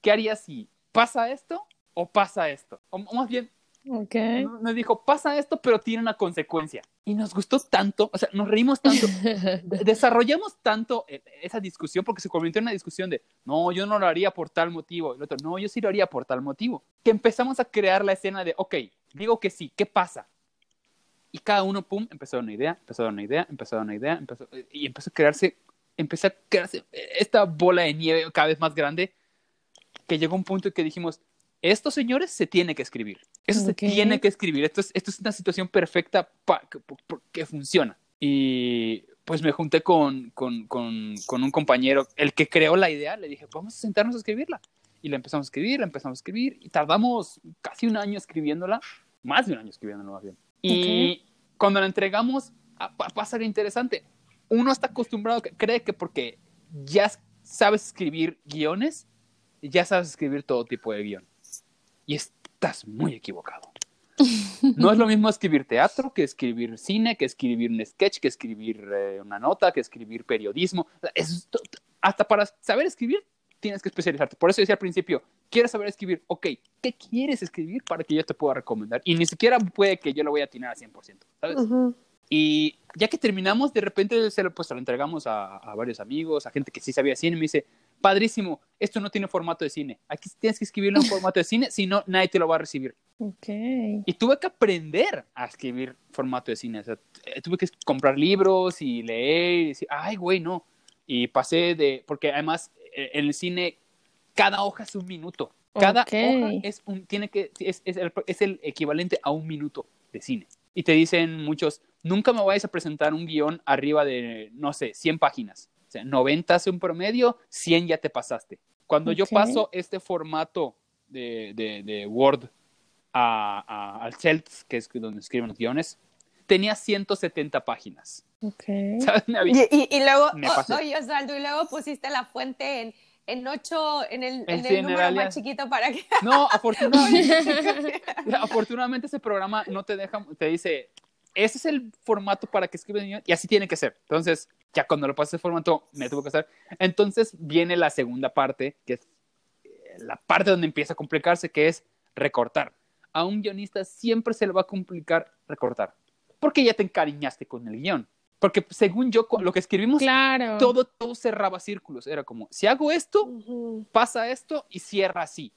¿qué harías si pasa esto o pasa esto? O, o más bien, Ok. no- nos dijo, pasa esto, pero tiene una consecuencia. Y nos gustó tanto, o sea, nos reímos tanto, de- desarrollamos tanto eh, esa discusión porque se convirtió en una discusión de, no, yo no lo haría por tal motivo, y el otro, no, yo sí lo haría por tal motivo, que empezamos a crear la escena de, ok, digo que sí, ¿qué pasa? Y cada uno, pum, empezó una idea, empezó una idea, empezó una idea, empezó, y empezó a crearse, empezó a crearse esta bola de nieve cada vez más grande, que llegó un punto en que dijimos, esto, señores, se tiene que escribir. Eso Ok. se tiene que escribir. Esto es, esto es una situación perfecta para que, que funciona. Y pues me junté con, con, con, con un compañero, el que creó la idea, le dije, vamos a sentarnos a escribirla. Y la empezamos a escribir, la empezamos a escribir, y tardamos casi un año escribiéndola, más de un año escribiéndola más bien. Y cuando la entregamos, pasa lo interesante. Uno está acostumbrado, cree que porque ya sabes escribir guiones, ya sabes escribir todo tipo de guion. Y estás muy equivocado. No es lo mismo escribir teatro que escribir cine, que escribir un sketch, que escribir eh, una nota, que escribir periodismo. Es, hasta para saber escribir tienes que especializarte. Por eso decía al principio, ¿quieres saber escribir? Ok, ¿qué quieres escribir para que yo te pueda recomendar? Y ni siquiera puede que yo lo voy a atinar al 100%, ¿sabes? Y ya que terminamos, de repente se lo, pues, lo entregamos a, a, varios amigos, a gente que sí sabía cine, y me dice, padrísimo, esto no tiene formato de cine, aquí tienes que escribirlo en formato de cine, si no, nadie te lo va a recibir. Okay. Y tuve que aprender a escribir formato de cine, o sea, eh, tuve que comprar libros y leer y decir, ay, güey, no. Y pasé de, porque además eh, en el cine cada hoja es un minuto. Cada okay. hoja es un, tiene que, es, es, el, es, el, equivalente a un minuto de cine. Y te dicen muchos, nunca me vayas a presentar un guion arriba de, no sé, 100 páginas. O sea, 90 es un promedio, 100 ya te pasaste. Cuando okay. yo paso este formato de, de, de Word a, a, al Celts, que es donde escriben los guiones, tenía 170 páginas. Okay. ¿Sabes? Me y, y, y, luego, oh, oye, Osvaldo, y luego pusiste la fuente en, en 8, en el, en sí, el número más chiquito para que... No, afortunadamente, afortunadamente ese programa no te deja, te dice, ese es el formato para que escribas y así tiene que ser. Entonces, ya cuando lo pasé ese formato, me tuvo que hacer. Entonces viene la segunda parte, que es eh, la parte donde empieza a complicarse, que es recortar. A un guionista siempre se le va a complicar recortar, porque ya te encariñaste con el guion. Porque según yo, lo que escribimos, claro. todo, todo cerraba círculos. Era como, si hago esto, uh -huh. pasa esto y cierra así.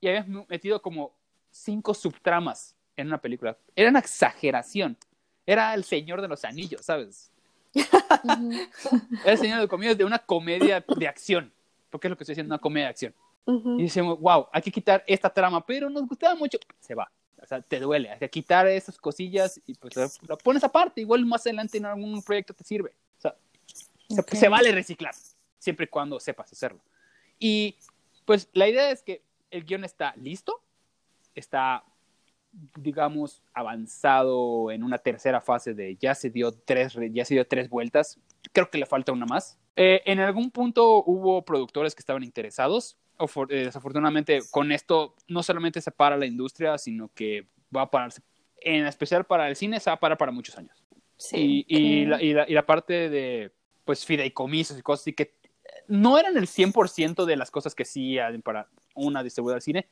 Y habías metido como cinco subtramas en una película. Era una exageración. Era el Señor de los Anillos, ¿sabes? Era el Señor de Comedios de una comedia de acción. Porque es lo que estoy diciendo, una comedia de acción. Uh -huh. Y decimos, wow, hay que quitar esta trama, pero nos gustaba mucho. Se va. O sea, te duele. Hay que quitar esas cosillas y pues lo, lo pones aparte. Igual más adelante en algún proyecto te sirve. O sea, okay. se, se, vale reciclar, siempre y cuando sepas hacerlo. Y pues la idea es que el guion está listo, está, digamos, avanzado en una tercera fase de ya se dio tres, ya se dio tres vueltas. Creo que le falta una más. Eh, en algún punto hubo productores que estaban interesados, eh, desafortunadamente con esto no solamente se para la industria, sino que va a pararse, en especial para el cine, se va a parar para muchos años. Sí. Y, y, la, y, la, y la, parte de, pues, fideicomisos y cosas así que no eran el 100% de las cosas que sí para una distribuidora de cine,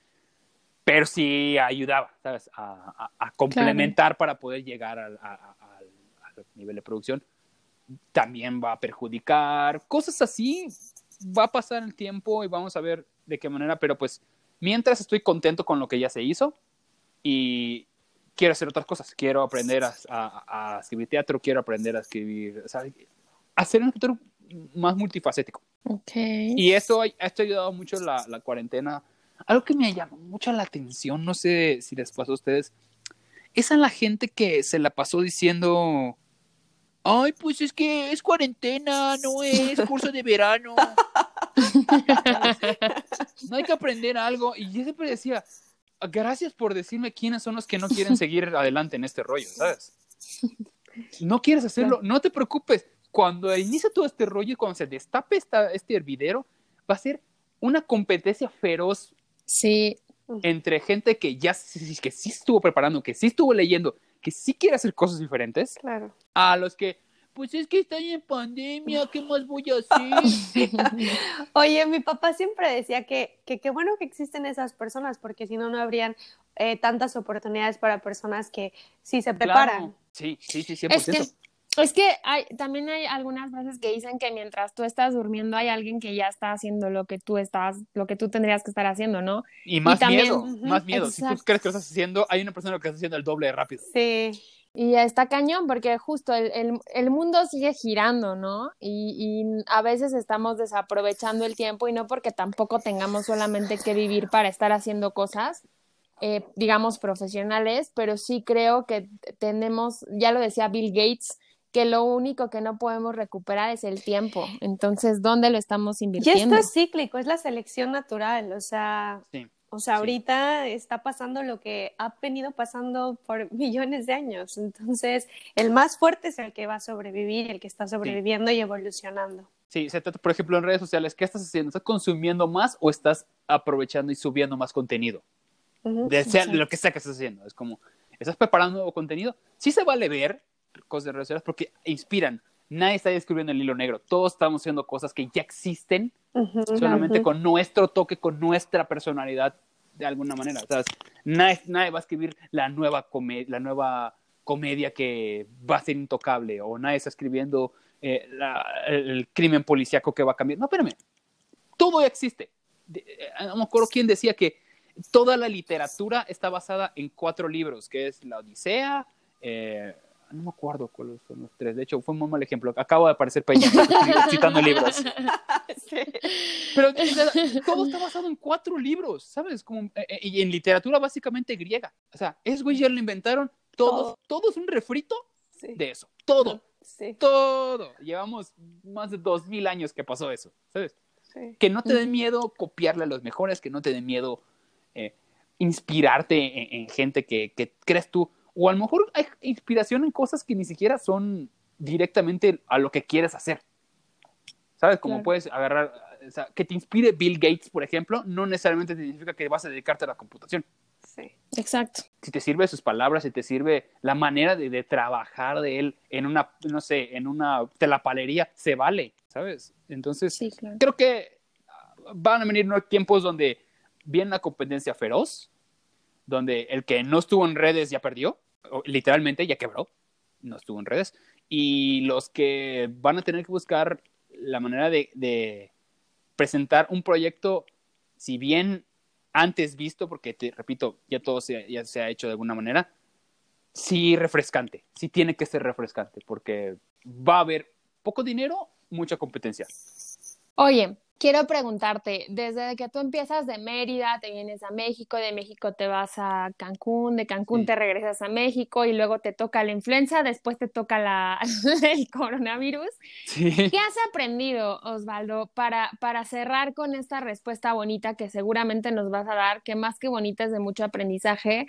pero sí ayudaba, ¿sabes? A, a, a complementar claro. para poder llegar al, nivel de producción. También va a perjudicar, cosas así, va a pasar el tiempo y vamos a ver de qué manera, pero pues mientras estoy contento con lo que ya se hizo y quiero hacer otras cosas, quiero aprender a, a, escribir teatro, quiero aprender a escribir, o sea, hacer un escritor más multifacético. Okay. Y eso esto ha ayudado mucho la, la cuarentena. Algo que me llamó mucho la atención, no sé si les pasó a ustedes, es a la gente que se la pasó diciendo, ay, pues es que es cuarentena, no es curso de verano. no hay que aprender algo. Y yo siempre decía, gracias por decirme quiénes son los que no quieren seguir adelante en este rollo, ¿sabes? No quieres hacerlo, no te preocupes. Cuando inicia todo este rollo, cuando se destape esta, este hervidero, va a ser una competencia feroz sí. entre gente que ya que sí estuvo preparando, que sí estuvo leyendo, que sí quiere hacer cosas diferentes, claro. a los que pues es que están en pandemia, ¿qué más voy a hacer? Oye, mi papá siempre decía que qué que bueno que existen esas personas, porque si no, no habrían eh, tantas oportunidades para personas que sí se preparan. Claro. Sí, sí, sí, 100%. Es que, es que hay, también hay algunas veces que dicen que mientras tú estás durmiendo hay alguien que ya está haciendo lo que tú estás, lo que tú tendrías que estar haciendo, ¿no? Y más y también, miedo, uh -huh, más miedo. Exacto. Si tú crees que lo estás haciendo, hay una persona que está haciendo el doble de rápido. Sí. Y está cañón porque justo el, el, el mundo sigue girando, ¿no? Y, y, a veces estamos desaprovechando el tiempo y no porque tampoco tengamos solamente que vivir para estar haciendo cosas, eh, digamos, profesionales, pero sí creo que tenemos, ya lo decía Bill Gates, que lo único que no podemos recuperar es el tiempo. Entonces, ¿dónde lo estamos invirtiendo? Y esto es cíclico, es la selección natural, o sea... Sí. O sea, ahorita sí. está pasando lo que ha venido pasando por millones de años. Entonces, el más fuerte es el que va a sobrevivir, el que está sobreviviendo sí. y evolucionando. Sí, se trata, por ejemplo, en redes sociales, ¿qué estás haciendo? ¿Estás consumiendo más o estás aprovechando y subiendo más contenido? de, sea, de lo que sea que estés haciendo. Es como, ¿estás preparando nuevo contenido? Sí se vale ver cosas sociales porque inspiran. Nadie está descubriendo el hilo negro. Todos estamos haciendo cosas que ya existen, solamente con nuestro toque, con nuestra personalidad, de alguna manera. ¿sabes? Nadie, nadie va a escribir la nueva, comedia, la nueva comedia que va a ser intocable, o nadie está escribiendo eh, la, el crimen policíaco que va a cambiar. No, espérame. Todo ya existe. De, eh, no me acuerdo quién decía que toda la literatura está basada en cuatro libros, que es La Odisea, eh, no me acuerdo cuáles son los tres, de hecho fue un muy mal ejemplo, acabo de aparecer Peña citando libros. Sí. Pero todo está basado en cuatro libros, ¿sabes? Como, eh, eh, y en literatura básicamente griega. O sea, es güey ya lo inventaron, todos, todo. todo es un refrito sí. de eso, todo. Sí. Todo. Llevamos más de dos mil años que pasó eso, ¿sabes? Que no te den miedo copiarle a los mejores, que no te den miedo eh, inspirarte en, en gente que, que, crees tú, o a lo mejor hay inspiración en cosas que ni siquiera son directamente a lo que quieres hacer. ¿Sabes? Como claro. puedes agarrar, o sea, que te inspire Bill Gates, por ejemplo, no necesariamente significa que vas a dedicarte a la computación. Sí, exacto. Si te sirve sus palabras, si te sirve la manera de, de trabajar de él en una, no sé, en una telapalería, se vale, ¿sabes? Entonces, sí, claro. creo que van a venir ¿no? tiempos donde viene una competencia feroz, donde el que no estuvo en redes ya perdió, literalmente ya quebró, no estuvo en redes, y los que van a tener que buscar la manera de, presentar un proyecto, si bien antes visto, porque te repito, ya todo se, ya se ha hecho de alguna manera, sí refrescante, sí tiene que ser refrescante, porque va a haber poco dinero, mucha competencia. Oye, quiero preguntarte, desde que tú empiezas de Mérida, te vienes a México, de México te vas a Cancún, de Cancún sí. te regresas a México y luego te toca la influenza, después te toca la, el coronavirus. Sí. ¿Qué has aprendido, Osvaldo, para, para cerrar con esta respuesta bonita que seguramente nos vas a dar, que más que bonita es de mucho aprendizaje?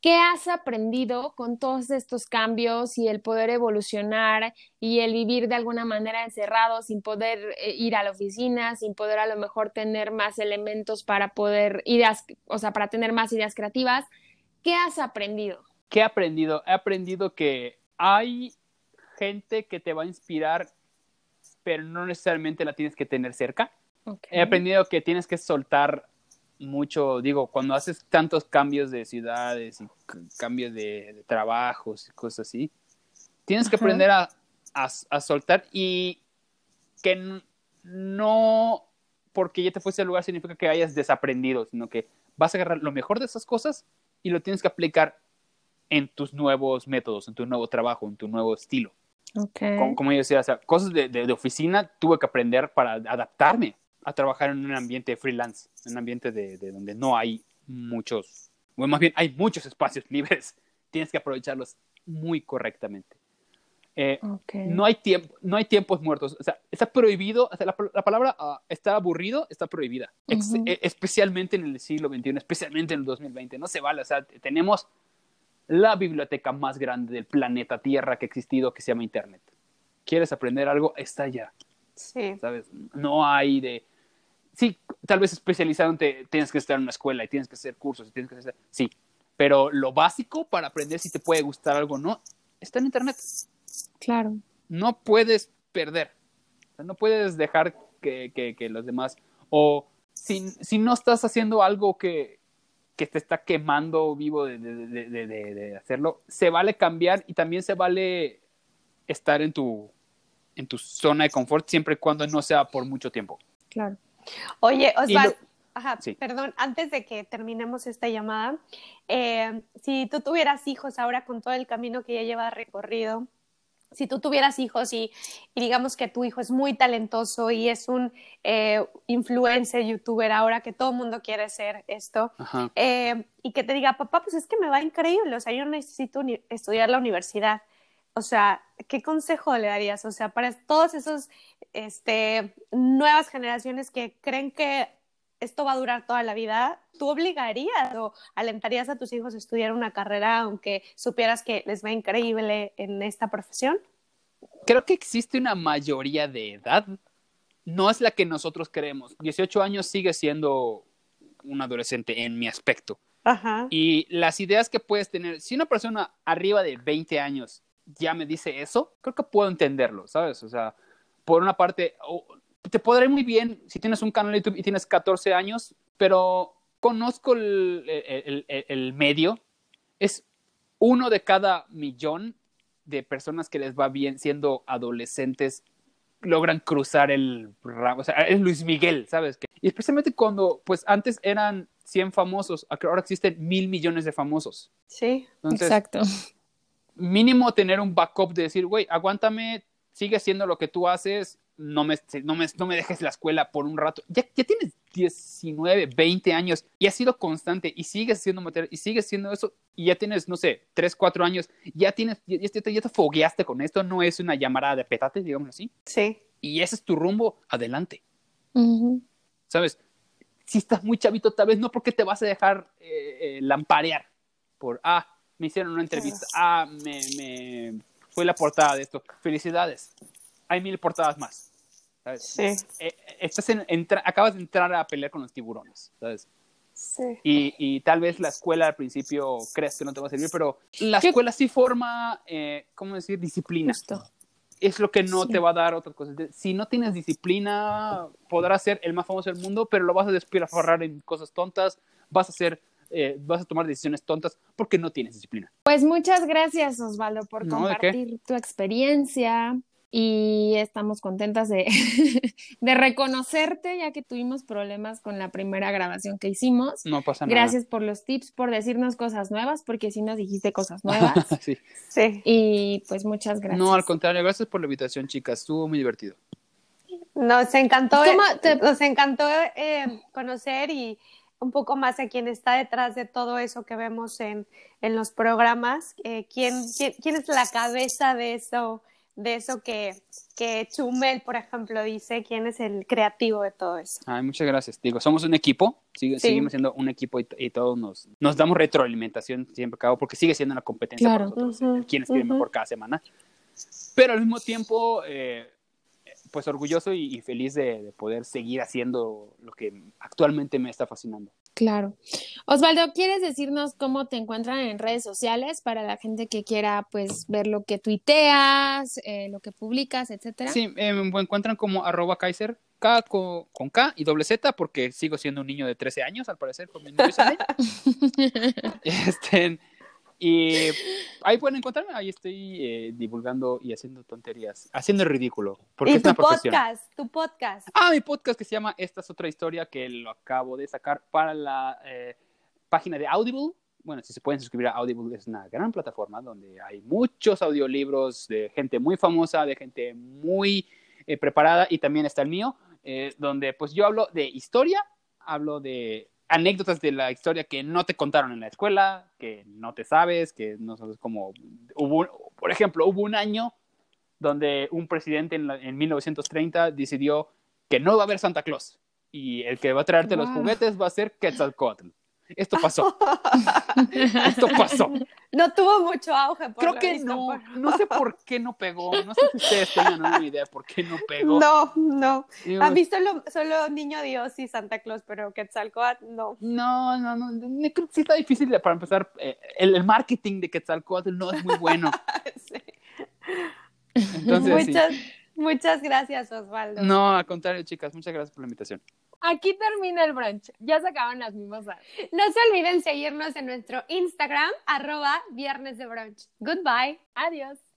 ¿Qué has aprendido con todos estos cambios y el poder evolucionar y el vivir de alguna manera encerrado sin poder eh, ir a la oficina, sin poder a lo mejor tener más elementos para poder ideas, o sea, para tener más ideas creativas? ¿Qué has aprendido? ¿Qué he aprendido? He aprendido que hay gente que te va a inspirar, pero no necesariamente la tienes que tener cerca. Okay. He aprendido que tienes que soltar mucho, digo, cuando haces tantos cambios de ciudades y cambios de, de trabajos y cosas así, tienes que Ajá. aprender a, a, a, soltar y que no porque ya te fuiste al lugar significa que hayas desaprendido, sino que vas a agarrar lo mejor de esas cosas y lo tienes que aplicar en tus nuevos métodos, en tu nuevo trabajo, en tu nuevo estilo. Okay. Como, como yo decía, o sea, cosas de, de, de oficina tuve que aprender para adaptarme a trabajar en un ambiente freelance, en un ambiente de, de, donde no hay muchos, bueno, más bien hay muchos espacios libres, tienes que aprovecharlos muy correctamente. Eh, okay. no, hay tiempo, no hay tiempos muertos, o sea, está prohibido, o sea, la, la, palabra uh, está aburrido, está prohibida, uh -huh. Ex especialmente en el siglo XXI, especialmente en el 2020, no se vale, o sea, tenemos la biblioteca más grande del planeta Tierra que ha existido, que se llama Internet. ¿Quieres aprender algo? Está allá. Sí. ¿Sabes? No hay de. Sí, tal vez especializado te, tienes que estar en una escuela y tienes que hacer cursos y tienes que hacer. Sí. Pero lo básico para aprender si te puede gustar algo o no está en Internet. Claro. No puedes perder. O sea, no puedes dejar que, que, que, los demás. O si, si no estás haciendo algo que, que te está quemando vivo de, de, de, de, hacerlo, se vale cambiar y también se vale estar en tu en tu zona de confort siempre y cuando no sea por mucho tiempo. Claro. Oye, Osvaldo, ajá, sí. perdón, antes de que terminemos esta llamada, eh, si tú tuvieras hijos ahora con todo el camino que ya llevas recorrido, si tú tuvieras hijos y, y, digamos que tu hijo es muy talentoso y es un eh, influencer, youtuber ahora que todo el mundo quiere ser esto, eh, y que te diga, papá, pues es que me va increíble, o sea, yo necesito estudiar la universidad. O sea, ¿qué consejo le darías? O sea, para todos esos este, nuevas generaciones que creen que esto va a durar toda la vida, ¿tú obligarías o alentarías a tus hijos a estudiar una carrera aunque supieras que les va increíble en esta profesión? Creo que existe una mayoría de edad no es la que nosotros queremos. 18 años sigue siendo un adolescente en mi aspecto. Ajá. Y las ideas que puedes tener, si una persona arriba de 20 años ya me dice eso, creo que puedo entenderlo, ¿sabes? O sea, por una parte, o- te podrá ir muy bien si tienes un canal de YouTube y tienes 14 años, pero conozco el, el- el- el medio. Es uno de cada millón de personas que les va bien siendo adolescentes logran cruzar el o sea, es Luis Miguel, ¿sabes? Y especialmente cuando, pues antes eran 100 famosos, ahora existen mil millones de famosos. Sí. Entonces, Exacto. Mínimo tener un backup de decir, güey, aguántame, sigue haciendo lo que tú haces, no me, no me, no me dejes la escuela por un rato. Ya, ya tienes 19, 20 años y has sido constante y sigues haciendo material y sigues haciendo eso y ya tienes, no sé, 3, 4 años, ya tienes, ya, ya te, ya te fogueaste con esto, no es una llamada de petate, digamos así, Sí. y ese es tu rumbo, adelante. ¿sabes? Si estás muy chavito, tal vez no porque te vas a dejar eh, eh, lamparear por, ah, me hicieron una entrevista, ah, me, me fue la portada de esto. Felicidades. Hay mil portadas más. ¿sabes? Sí. Eh, eh, estás en- entra- acabas de entrar a pelear con los tiburones, ¿sabes? Sí. Y, y tal vez la escuela al principio crees que no te va a servir, pero la Yo- escuela sí forma, eh, ¿cómo decir? Disciplina. Justo. Es lo que no Sí. te va a dar otras cosas. Si no tienes disciplina, podrás ser el más famoso del mundo, pero lo vas a despilfarrar en cosas tontas, vas a ser, eh, vas a tomar decisiones tontas porque no tienes disciplina. Pues muchas gracias, Osvaldo, por No, compartir tu experiencia y estamos contentas de, de reconocerte, ya que tuvimos problemas con la primera grabación que hicimos. No pasa nada. Gracias por los tips, por decirnos cosas nuevas, porque sí nos dijiste cosas nuevas. Sí. Sí. y pues muchas gracias. No, al contrario, gracias por la invitación, chicas. Estuvo muy divertido. Nos encantó, ¿Cómo te- nos encantó eh, conocer y un poco más a quién está detrás de todo eso que vemos en, en los programas. Eh, ¿quién, quién, quién es la cabeza de eso, de eso que, que Chumel, por ejemplo, dice? ¿Quién es el creativo de todo eso? Ay, muchas gracias. Digo, somos un equipo, sigue- Sí. seguimos siendo un equipo y, y todos nos, nos damos retroalimentación siempre cabo, porque sigue siendo una competencia Claro. para nosotros, Ujú, el quién escribe ujú. mejor cada semana. Pero al mismo tiempo, eh, pues orgulloso y, y feliz de, de poder seguir haciendo lo que actualmente me está fascinando. Claro. Osvaldo, ¿quieres decirnos cómo te encuentran en redes sociales para la gente que quiera pues ver lo que tuiteas, eh, lo que publicas, etcétera? Sí, eh, me encuentran como arroba Kaiser, K con, con K y doble Z, porque sigo siendo un niño de 13 años, al parecer, con mi novio. Este, y ahí pueden encontrarme, ahí estoy eh, divulgando y haciendo tonterías, haciendo el ridículo, porque y es tu una profesión. podcast, tu podcast. Ah, mi podcast que se llama Esta es otra historia, que lo acabo de sacar para la eh, página de Audible. Bueno, si se pueden suscribir a Audible, es una gran plataforma donde hay muchos audiolibros de gente muy famosa, de gente muy eh, preparada, y también está el mío, donde pues yo hablo de historia, hablo de anécdotas de la historia que no te contaron en la escuela, que no te sabes, que no sabes cómo... Hubo, por ejemplo, hubo un año donde un presidente en, la- en 1930 decidió que no va a haber Santa Claus y el que va a traerte los juguetes va a ser Quetzalcóatl. Esto pasó. Esto pasó. No tuvo mucho auge. Por Creo que no, por- no sé por qué no pegó. No sé si ustedes tengan una idea por qué no pegó. No, no. Digo, Han visto solo, solo Niño Dios y Santa Claus, pero Quetzalcóatl no. No, no, no, no, creo que sí está difícil de- para empezar. eh, el, el marketing de Quetzalcóatl no es muy bueno. Sí. Entonces, sí. muchas, muchas gracias, Osvaldo. No, al contrario, chicas, muchas gracias por la invitación. Aquí termina el brunch. Ya se acaban las mimosas. No se olviden seguirnos en nuestro Instagram, arroba viernes de brunch. Goodbye. Adiós.